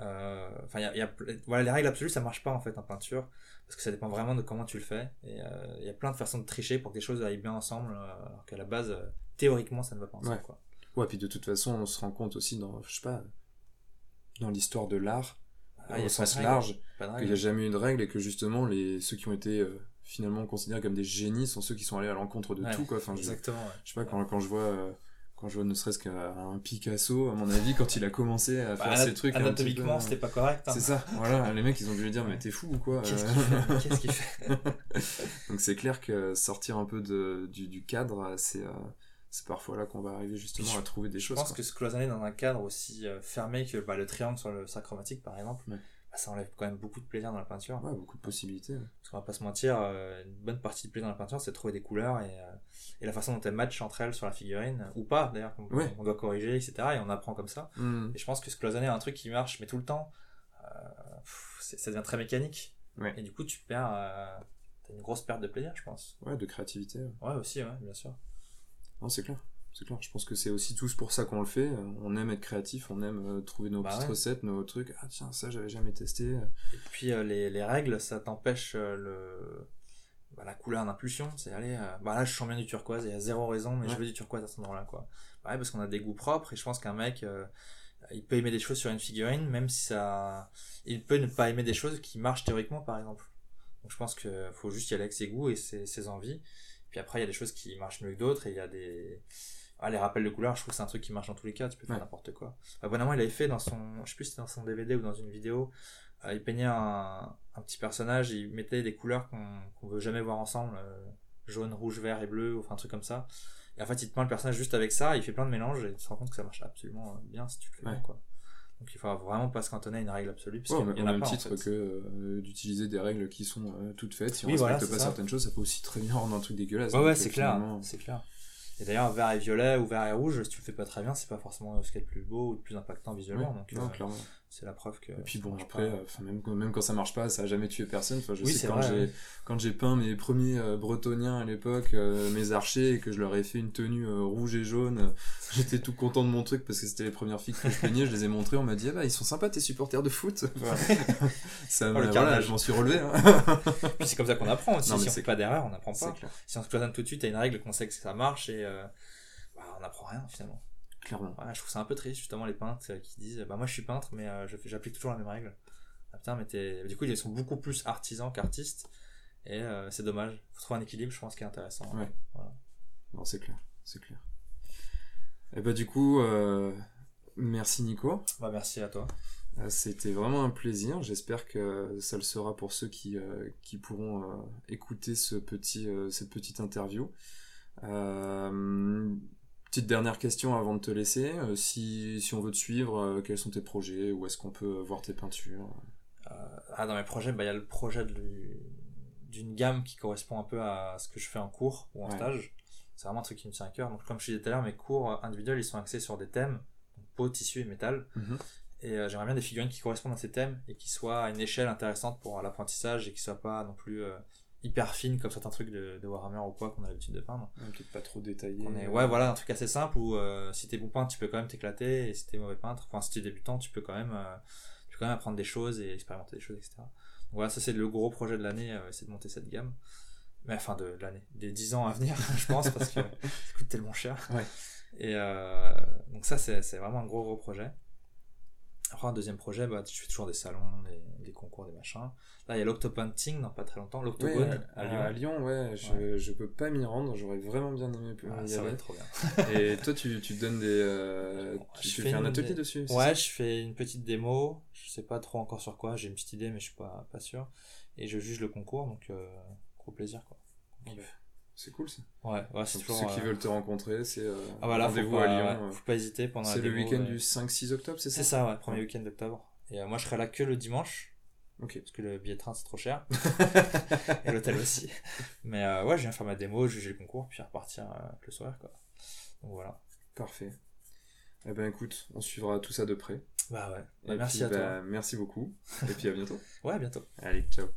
Euh, Enfin, il y a, y voilà, les règles absolues, ça marche pas en fait en peinture parce que ça dépend vraiment de comment tu le fais. Et euh, il y a plein de façons de tricher pour que les choses aillent bien ensemble, euh, alors qu'à la base, euh, théoriquement, ça ne va pas ensemble. Ouais. Quoi. Ouais, puis de toute façon, on se rend compte aussi dans je sais pas dans l'histoire de l'art Ah, au sens large qu'il n'y a jamais eu de règle et que justement les ceux qui ont été euh, finalement considérés comme des génies sont ceux qui sont allés à l'encontre de Ouais, tout quoi. Enfin, je, Exactement. ouais. je sais pas quand, quand je vois euh, quand je vois ne serait-ce qu'un Picasso, à mon avis, quand il a commencé à faire Bah, ces trucs anatomiquement, c'était pas correct. hein. C'est ça, voilà, les mecs ils ont dû lui dire mais t'es fou ou quoi Qu'est-ce euh, qu'il fait? Donc c'est clair que sortir un peu de, du, du cadre, c'est euh, c'est parfois là qu'on va arriver justement Je- à trouver des Je choses. pense quoi. que se cloisonner dans un cadre aussi euh, fermé que bah, le triangle sur le sac chromatique, par exemple, Ouais. Bah, ça enlève quand même beaucoup de plaisir dans la peinture. Ouais, beaucoup de possibilités. ouais. Parce qu'on va pas se mentir, euh, une bonne partie de plaisir dans la peinture, c'est de trouver des couleurs et, euh, et la façon dont elles matchent entre elles sur la figurine, ou pas d'ailleurs, qu'on Ouais. doit corriger, etc. Et on apprend comme ça. Hmm. Et je pense que se cloisonner un truc qui marche, mais tout le temps, euh, pff, ça devient très mécanique. Ouais. Et du coup, tu perds. euh, T'as une grosse perte de plaisir, je pense. Ouais, de créativité. ouais. Ouais, aussi, ouais, bien sûr. Non, c'est clair. C'est clair. Je pense que c'est aussi tous pour ça qu'on le fait. On aime être créatif, on aime euh, trouver nos Bah petites ouais. recettes, nos trucs. Ah tiens, ça j'avais jamais testé. Et puis euh, les, les règles, ça t'empêche euh, le bah, la couleur d'impulsion. C'est aller, euh, bah là je sens bien du turquoise, il y a zéro raison, mais je veux du turquoise à cet endroit-là, quoi. Bah ouais, parce qu'on a des goûts propres et je pense qu'un mec, il peut aimer des choses sur une figurine, même si ça, il peut ne pas aimer des choses qui marchent théoriquement, par exemple. Donc je pense que faut juste y aller avec ses goûts et ses, ses envies. Puis après il y a des choses qui marchent mieux que d'autres et il y a des ah, les rappels de couleurs, je trouve que c'est un truc qui marche dans tous les cas, tu peux faire Ouais. n'importe quoi. Abonnement, il avait fait dans son, je sais plus si c'était dans son DVD ou dans une vidéo, euh, il peignait un, un petit personnage, il mettait des couleurs qu'on qu'on veut jamais voir ensemble, euh, jaune, rouge, vert et bleu, ou enfin un truc comme ça. Et en fait, il te peint le personnage juste avec ça, il fait plein de mélanges et tu te rends compte que ça marche absolument euh, bien si tu le fais Ouais. bien, quoi. Donc il faut vraiment pas se cantonner à une règle absolue, parce Ouais, au y en a même pas. en titre fait. que euh, d'utiliser des règles qui sont euh, toutes faites. Si on voilà, respecte pas ça. certaines choses, ça peut aussi très bien rendre un truc dégueulasse. Ouais, ouais, c'est clair, finalement, c'est clair. Et d'ailleurs, vert et violet ou vert et rouge, si tu le fais pas très bien, c'est pas forcément ce qui est le plus beau ou le plus impactant visuellement. ouais, donc, non, euh, clairement. C'est la preuve que. Et puis bon, après, pas. euh, même, quand- même quand ça marche pas, ça a jamais tué personne. Enfin, je Oui, sais quand j'ai quand j'ai peint mes premiers euh, bretoniens à l'époque, euh, mes archers, et que je leur ai fait une tenue euh, rouge et jaune, euh, j'étais tout content de mon truc parce que c'était les premières filles que je peignais. Je les ai montrées, on m'a dit ah bah ils sont sympas tes supporters de foot. Ça, Oh, le voilà, carnage. je m'en suis relevé. Hein. Puis c'est comme ça qu'on apprend aussi. Non, si on fait pas d'erreur, on n'apprend C'est pas. Si on se cloisonne tout de suite à une règle qu'on sait que ça marche et bah, on n'apprend rien finalement. Clairement. Ouais, je trouve ça un peu triste justement les peintres euh, qui disent bah moi je suis peintre mais euh, j'applique toujours la même règle. Ah putain mais t'es- du coup ils sont beaucoup plus artisans qu'artistes et euh, c'est dommage. Faut trouver un équilibre je pense qui est intéressant. Ouais. Non, c'est clair, c'est clair. Et bah du coup, euh, merci Nico. Bah merci à toi. Euh, C'était vraiment un plaisir. J'espère que ça le sera pour ceux qui, qui pourront écouter ce petit, cette petite interview. Euh, Petite dernière question avant de te laisser. Euh, si, si on veut te suivre, euh, quels sont tes projets? Où est-ce qu'on peut voir tes peintures? Ah, Dans mes projets, bah, il y a le projet d'une gamme qui correspond un peu à ce que je fais en cours ou en stage. C'est vraiment un truc qui me tient à cœur. Donc, comme je disais tout à l'heure, mes cours individuels, ils sont axés sur des thèmes, peau, tissu et métal. Mhm. Et euh, j'aimerais bien des figurines qui correspondent à ces thèmes et qui soient à une échelle intéressante pour l'apprentissage et qui soient pas non plus hyper fine comme certains trucs de, Warhammer ou quoi qu'on a l'habitude de peindre. pas trop détaillé. Ouais, voilà, un truc assez simple où euh, si t'es bon peintre, tu peux quand même t'éclater et si t'es mauvais peintre, enfin si t'es débutant, tu peux quand même, euh, tu peux quand même apprendre des choses et expérimenter des choses, etc. Donc voilà, ça c'est le gros projet de l'année, euh, c'est de monter cette gamme. Mais enfin, de, l'année, des 10 ans à venir, je pense, parce que ça coûte tellement cher. Ouais. Et donc ça, c'est vraiment un gros gros projet. Après, un deuxième projet, bah, je fais toujours des salons, des, des concours, des machins. Là, il y a l'Octopainting dans pas très longtemps, l'Octogone à, Lyon. À Lyon, ouais, je, je peux pas m'y rendre, j'aurais vraiment bien aimé ah, ça va être trop bien. Et toi, tu, tu donnes des. Euh, tu fais, un atelier dessus Ouais, je fais une petite démo, je sais pas trop encore sur quoi, j'ai une petite idée, mais je suis pas, pas sûr. Et je juge le concours, donc euh, gros plaisir, quoi. C'est cool ça. Ouais, ouais c'est toujours. Ceux qui euh, veulent te rencontrer, c'est euh, ah, voilà, rendez-vous à Lyon. faut pas hésiter pendant C'est le week-end du 5-6 octobre, c'est ça C'est ça, ouais, premier week-end d'octobre. Et moi, je serai là que le dimanche. Ok. Parce que le billet de train c'est trop cher. et l'hôtel aussi. Mais euh, ouais, je viens faire ma démo, juger le concours, puis repartir euh, le soir, quoi. Donc voilà. Parfait. Eh ben écoute, on suivra tout ça de près. Bah ouais. Bah, merci à bah, toi. Merci beaucoup. Et puis à bientôt. ouais, à bientôt. Allez, ciao.